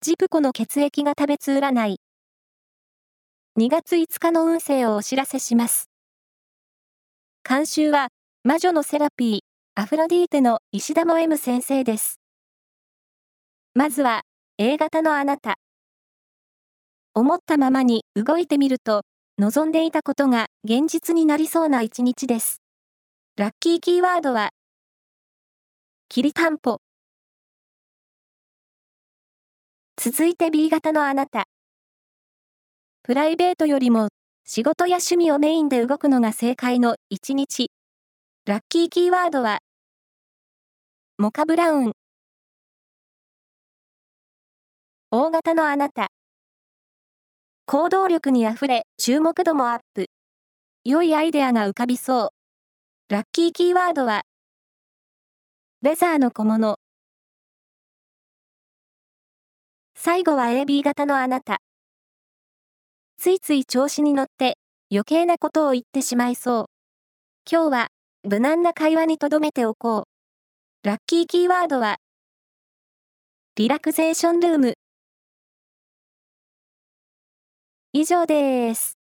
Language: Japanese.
ジプコの血液が食べつ占い。2月5日の運勢をお知らせします。監修は、魔女のセラピー、アフロディーテの石田も M 先生です。まずは、A 型のあなた。思ったままに動いてみると、望んでいたことが現実になりそうな一日です。ラッキーキーワードは、きりたんぽ。続いて B 型のあなた。プライベートよりも仕事や趣味をメインで動くのが正解の一日。ラッキーキーワードは、モカブラウン。大型のあなた。行動力にあふれ、注目度もアップ。良いアイデアが浮かびそう。ラッキーキーワードは、レザーの小物。最後は AB 型のあなた。ついつい調子に乗って余計なことを言ってしまいそう。今日は無難な会話にとどめておこう。ラッキーキーワードはリラクゼーションルーム。以上です。